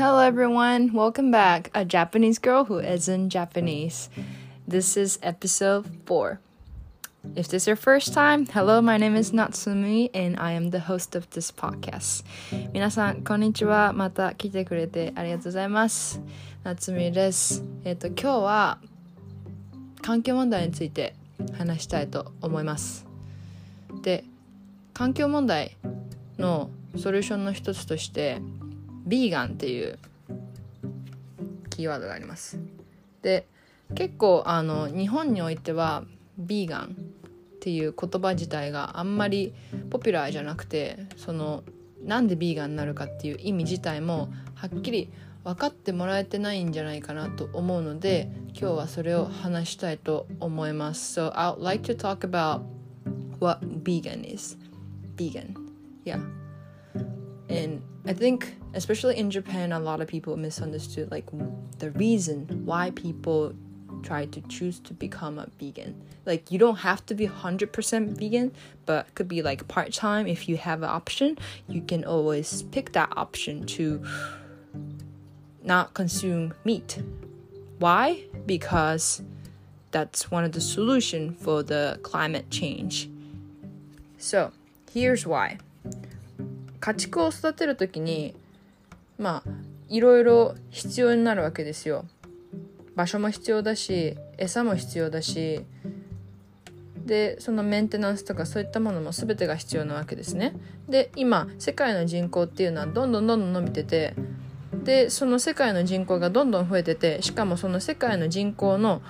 Hello everyone, welcome back. A Japanese girl who isn't Japanese. This is episode 4. If this is your first time, hello, my name is Natsumi and I am the host of this podcast. 皆さん、こんにちは。また来てくれてありがとうございます。夏美です。えっ、と、今日は環境問題について話したいと思います。で、環境問題のソリューションの一つとして、 ビーガンっていうキーワードがあります。で、結構あの日本においてはビーガンっていう言葉自体があんまりポピュラーじゃなくてそのなんでビーガンになるかっていう意味自体もはっきり分かってもらえてないんじゃないかなと思うので今日はそれを話したいと思います。So I'd like to talk about what vegan is. Vegan. Yeah. And I think, especially in Japan, a lot of people misunderstood like the reason why people try to choose to become a vegan. Like you don't have to be 100% vegan, but it could be like part-time if you have an option. You can always pick that option to not consume meat. Why? Because that's one of the solution for the climate change. So, here's why. 家畜を育てる時にまあいろいろ必要になるわけですよ。場所も必要だし餌も必要だしでそのメンテナンスとかそういったものも全てが必要なわけですね。で今世界の人口っていうのはどんどんどんどん伸びててでその世界の人口がどんどん増えててしかもその世界の人口の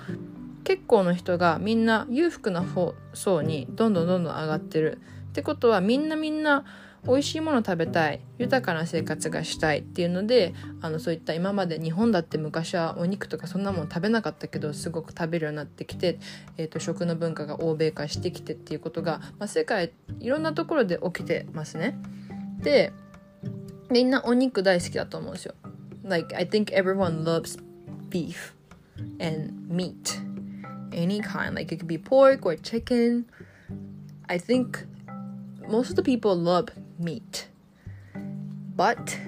結構の人がみんな裕福な方層にどんどんどんどん上がってる。ってことはみんなみんな美味しいもの食べたい豊かな生活がしたいっていうのであのそういった今まで日本だって昔はお肉とかそんなもん食べなかったけどすごく食べるようになってきて、えー、と食の文化が欧米化してきてっていうことが、まあ、世界いろんなところで起きてますね。でみんなお肉大好きだと思うんですよ。Like I think everyone loves beef and meat any kind like it could be pork or chicken I think most of the people love meat. But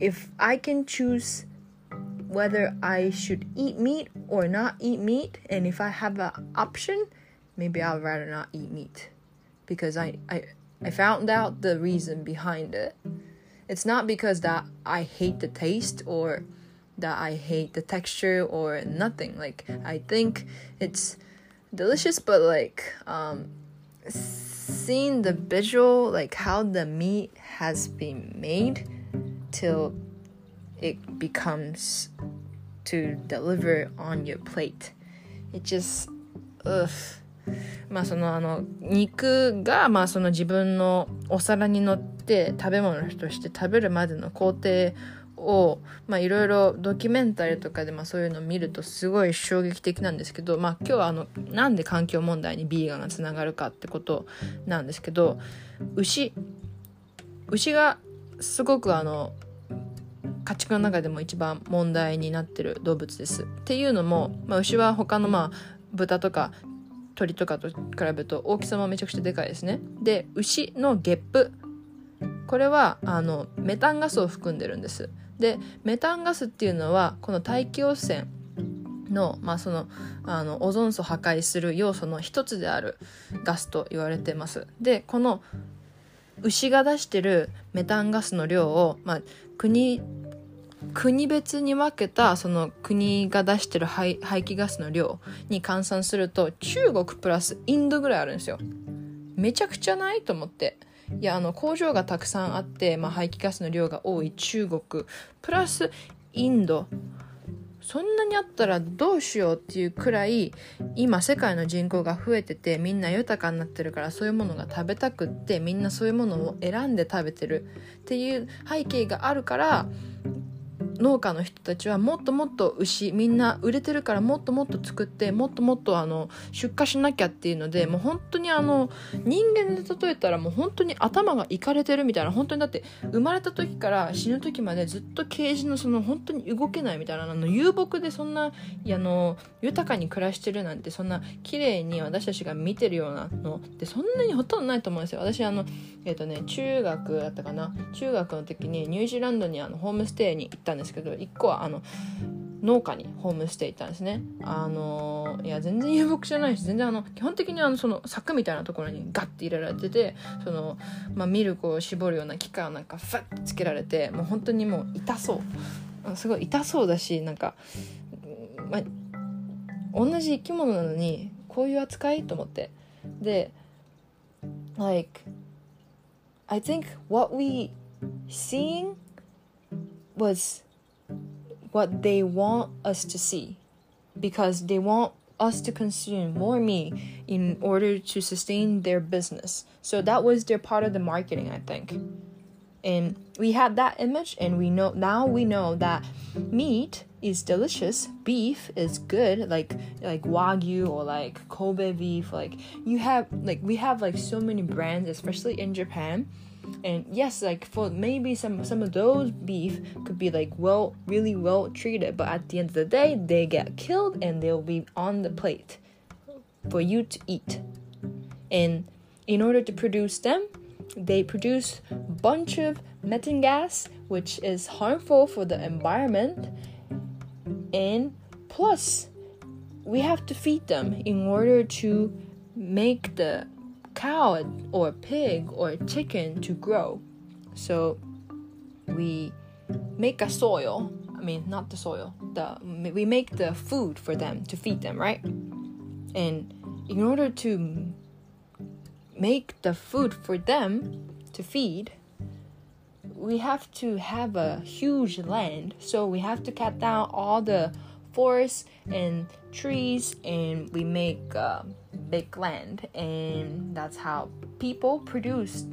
if I can choose whether I should eat meat or not eat meat, and if I have an option, maybe I'd rather not eat meat because I, I, I found out the reason behind it. It's not because that I hate the taste or that I hate the texture or nothing. Like I think it's delicious, but like um, seeing the visual, like how the meat has been made till it becomes to deliver on your plate. It just, ugh. まあそのあの肉がまあその自分のお皿に乗って食べ物として食べるまでの工程 をいろいろドキュメンタリーとかでまあそういうのを見るとすごい衝撃的なんですけどまあ今日はあのなんで環境問題にビーガンがつながるかってことなんですけど牛牛がすごくあの家畜の中でも一番問題になってる動物です。っていうのも、まあ、牛は他のまあ豚とか鳥とかと比べると大きさもめちゃくちゃでかいですね。で牛のゲップこれはあのメタンガスを含んでるんです。でメタンガスっていうのはこの大気汚染の,、まあ、そのあのオゾン層破壊する要素の一つであるガスと言われてます。でこの牛が出してるメタンガスの量を、まあ、国国別に分けたその国が出してる排排気ガスの量に換算すると中国プラスインドぐらいあるんですよ。めちゃくちゃない？と思って。いやあの工場がたくさんあって、まあ、排気ガスの量が多い中国。プラスインド。そんなにあったらどうしようっていうくらい今世界の人口が増えててみんな豊かになってるからそういうものが食べたくってみんなそういうものを選んで食べてるっていう背景があるから農家の人たちはもっともっと牛みんな売れてるからもっともっと作ってもっともっとあの出荷しなきゃっていうのでもう本当にあの人間で例えたらもう本当に頭がいかれてるみたいな本当にだって生まれた時から死ぬ時までずっとケージのその本当に動けないみたいなあの遊牧でそんなあの豊かに暮らしてるなんてそんな綺麗に私たちが見てるようなのってそんなにほとんどないと思うんですよ。私あのえっ、ー、とね中学だったかな？中学の時にニュージーランドにあのホームステイに行ったんですけど1個はあの農家にホームステイ行ったんですね。あのいや全然遊牧じゃないし全然あの基本的にあのその柵みたいなところにガッて入れられててその、まあ、ミルクを絞るような機械をなんかフッてつけられてもう本当にもう痛そう。すごい痛そうだしなんか、まあ、同じ生き物なのにこういう扱いと思って。で like I think what we seeing was what they want us to see because they want us to consume more meat in order to sustain their business. So that was their part of the marketing, I think. And we had that image and we know now we know that meat is delicious, beef is good, like like wagyu or like Kobe beef, like you have like we have like so many brands especially in Japan and yes like for maybe some some of those beef could be like well really well treated but at the end of the day they get killed and they'll be on the plate for you to eat. And in order to produce them they produce bunch of methane gas which is harmful for the environment. And plus we have to feed them in order to make the cow or pig or chicken to grow. So we make a soil. I mean, not the soil. The we make the food for them to feed them, right? And in order to make the food for them to feed, we have to have a huge land. So we have to cut down all the forests and trees, and we make. Uh, big land and that's how people produced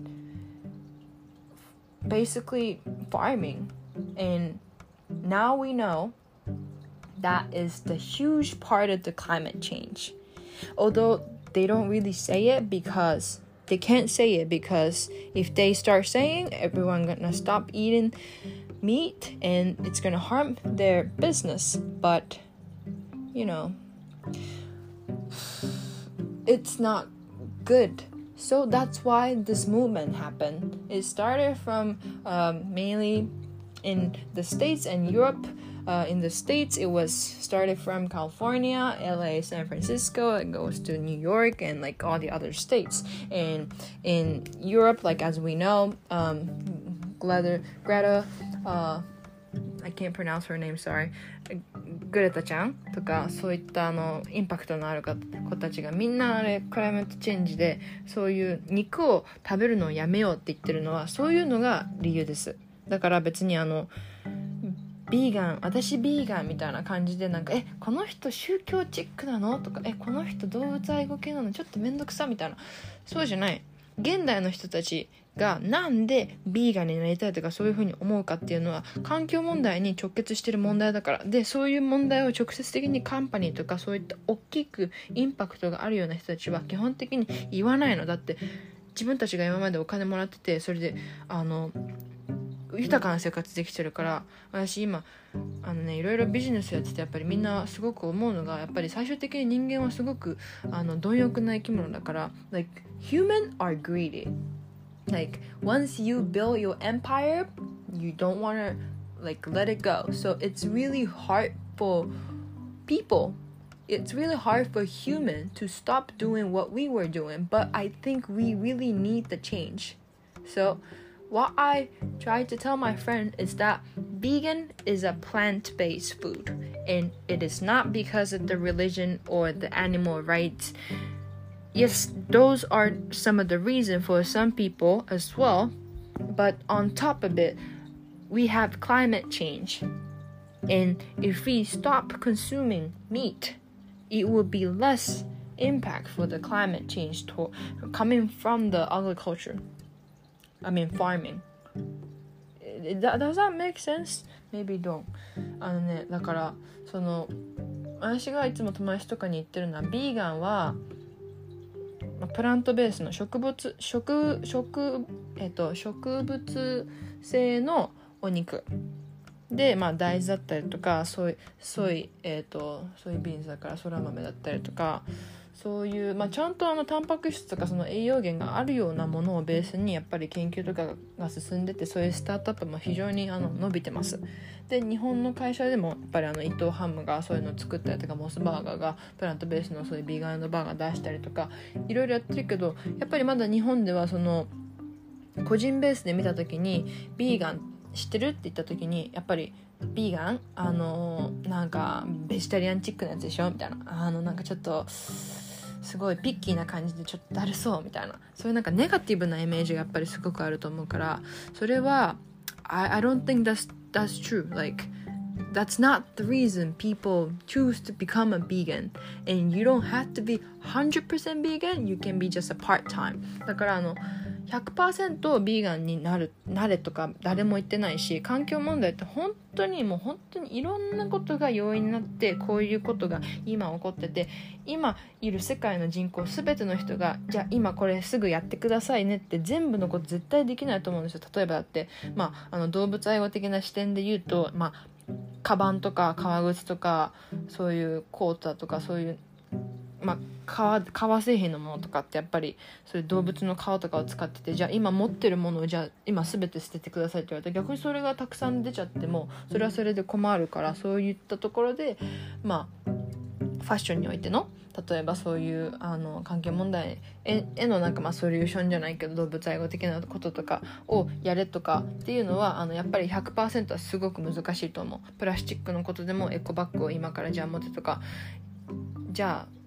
basically farming. And now we know that is the huge part of the climate change. Although they don't really say it because they can't say it because if they start saying everyone gonna stop eating meat and it's gonna harm their business. But you know it's not good. So that's why this movement happened. It started from um, mainly in the States and Europe. Uh, in the States, it was started from California, LA, San Francisco. It goes to New York and like all the other states. And in Europe, like as we know, um, Greta, Greta uh, I can't pronounce her name, sorry. グレタちゃんとかそういったあのインパクトのある子たちがみんなあれクライマットチェンジでそういう肉を食べるのをやめようって言ってるのはそういうのが理由です。だから別にあのビーガン私ビーガンみたいな感じでなんかえこの人宗教チックなのとかえこの人動物愛護系なの？ちょっと面倒くさみたいな。そうじゃない。現代の人たちがなんでビーガンになりたいとかそういうふうに思うかっていうのは環境問題に直結してる問題だから。でそういう問題を直接的にカンパニーとかそういった大きくインパクトがあるような人たちは基本的に言わないの。だって自分たちが今までお金もらっててそれであの豊かな生活できてるから。私今あのねいろいろビジネスやっててやっぱりみんなすごく思うのがやっぱり最終的に人間はすごくあの貪欲な生き物だから。Like human are greedy. Like once you build your empire you don't want to like let it go. So it's really hard for people. It's really hard for human to stop doing what we were doing but i think we really need the change. So what I try to tell my friend is that vegan is a plant based food and it is not because of the religion or the animal rights Yes, those are some of the reason for some people as well, but on top of it, we have climate change. And if we stop consuming meat, it will be less impact for the climate change to, coming from the agriculture. I mean farming. Does that make sense? maybe don't あのねだからその私がいつも友達とかに言ってるのはビーガンは プラントベースの植物植植,、えっと、植物性のお肉。で、まあ、大豆だったりとかソイソイ,、えーと、ソイビーンズだからそら豆だったりとかそういう、まあ、ちゃんとあのタンパク質とかその栄養源があるようなものをベースにやっぱり研究とかが進んでてそういうスタートアップも非常にあの伸びてます。で日本の会社でもやっぱりあの伊藤ハムがそういうのを作ったりとかモスバーガーがプラントベースのそういうビーガンバーガー出したりとかいろいろやってるけどやっぱりまだ日本ではその個人ベースで見た時にビーガン知ってるって言った時にやっぱりビーガンあのなんかベジタリアンチックなやつでしょ？みたいな。あのなんかちょっとすごいピッキーな感じでちょっとだるそうみたいなそういうなんかネガティブなイメージがやっぱりすごくあると思うからそれは I, I don't think that's, that's true like that's not the reason people choose to become a vegan and you don't have to be 100% vegan you can be just a part-time だからあの100%ビーガンになるなれとか誰も言ってないし環境問題って本当にもう本当にいろんなことが要因になってこういうことが今起こってて今いる世界の人口全ての人がじゃあ今これすぐやってくださいねって全部のこと絶対できないと思うんですよ。例えばだって、まあ、あの動物愛護的な視点で言うと、まあ、カバンとか革靴とかそういうコートだとかそういうまあ、革革製品のものとかってやっぱりそういう動物の皮とかを使っててじゃあ今持ってるものをじゃあ今全て捨ててくださいって言われたら逆にそれがたくさん出ちゃってもそれはそれで困るからそういったところでまあファッションにおいての例えばそういうあの環境問題へのなんかまあソリューションじゃないけど動物愛護的なこととかをやれとかっていうのはあのやっぱり100%はすごく難しいと思う。プラスチックのことでもエコバッグを今からじゃあ持てとかじゃあ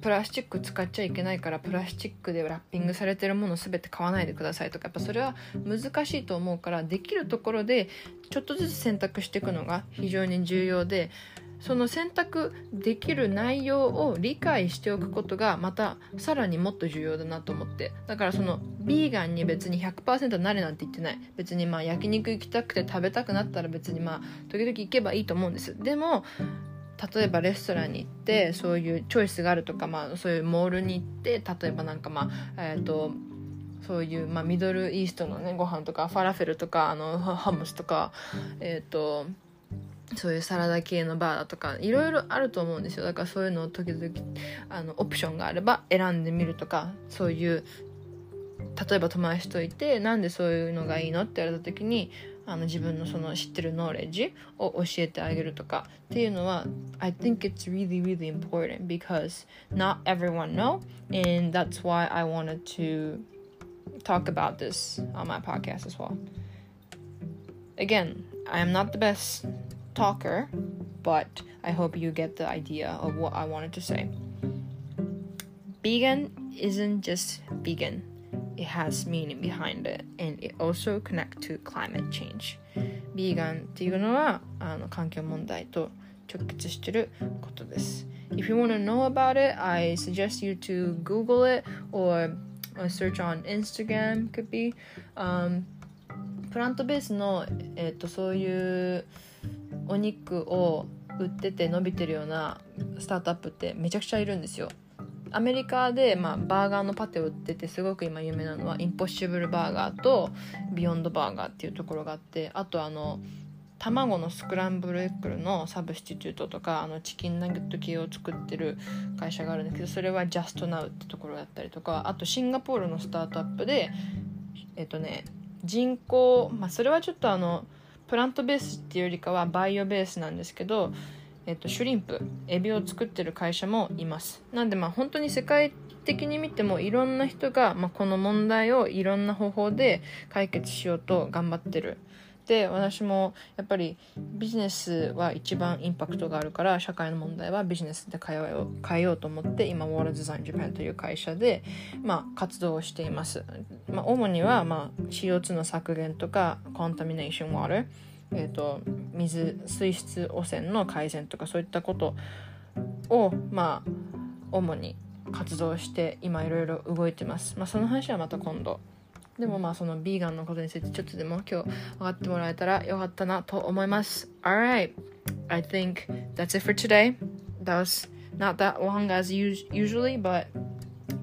プラスチック使っちゃいけないからプラスチックでラッピングされてるもの全て買わないでくださいとかやっぱそれは難しいと思うからできるところでちょっとずつ選択していくのが非常に重要でその選択できる内容を理解しておくことがまたさらにもっと重要だなと思ってだからそのビーガンに別に100%なれなんて言ってない。別にまあ焼肉行きたくて食べたくなったら別にまあ時々行けばいいと思うんです。でも例えばレストランに行ってそういうチョイスがあるとか、まあ、そういうモールに行って例えばなんかまあえっ、ー、とそういう、まあ、ミドルイーストのねご飯とかファラフェルとかあのハムスとかえっ、ー、とそういうサラダ系のバーだとかいろいろあると思うんですよ。だからそういうのを時々あのオプションがあれば選んでみるとかそういう例えば友達といてなんでそういうのがいいのって言われた時にあの自分のその知ってるノーレッジを教えてあげるとかっていうのは I think it's really really important because not everyone know and that's why I wanted to talk about this on my podcast as well again I am not the best talker but I hope you get the idea of what I wanted to say vegan isn't just vegan It has meaning behind it and it also connect to climate change ビーガンっていうのはあの環境問題と直結してることです If you want to know about it, I suggest you to Google it or search on Instagram could be、um, プラントベースの、えーと、とそういうお肉を売ってて伸びてるようなスタートアップってめちゃくちゃいるんですよアメリカで、まあ、バーガーのパテを売っててすごく今有名なのは Impossible Burger と Beyond Burger っていうところがあってあとあの卵のスクランブルエッグのサブスティチュートとかあのチキンナゲット系を作ってる会社があるんだけどそれは Just Now ってところだったりとかあとシンガポールのスタートアップでえっとね人工まあそれはちょっとあの plant-based っていうよりかは bio-based なんですけどえっと、シュリンプエビを作ってる会社もいます。なんでまあ本当に世界的に見てもいろんな人が、まあ、この問題をいろんな方法で解決しようと頑張ってる。で私もやっぱりビジネスは一番インパクトがあるから社会の問題はビジネスで変えよう変えようと思って今ウォールデザインジャパンという会社で、まあ、活動をしています、まあ、主には、まあ、CO2 の削減とかコンタミネーションウォーターえーと、水水質汚染の改善とかそういったことをまあ主に活動して今いろいろ動いてます、まあ、その話はまた今度でもまあそのビーガンのことについてちょっとでも今日分かってもらえたらよかったなと思います Alright I think that's it for today That was not that long as us- usually but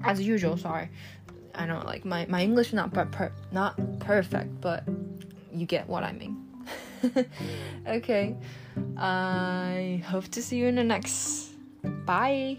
as usual sorry I know like my, my English not per- per- not perfect but you get what I mean okay. I hope to see you in the next. Bye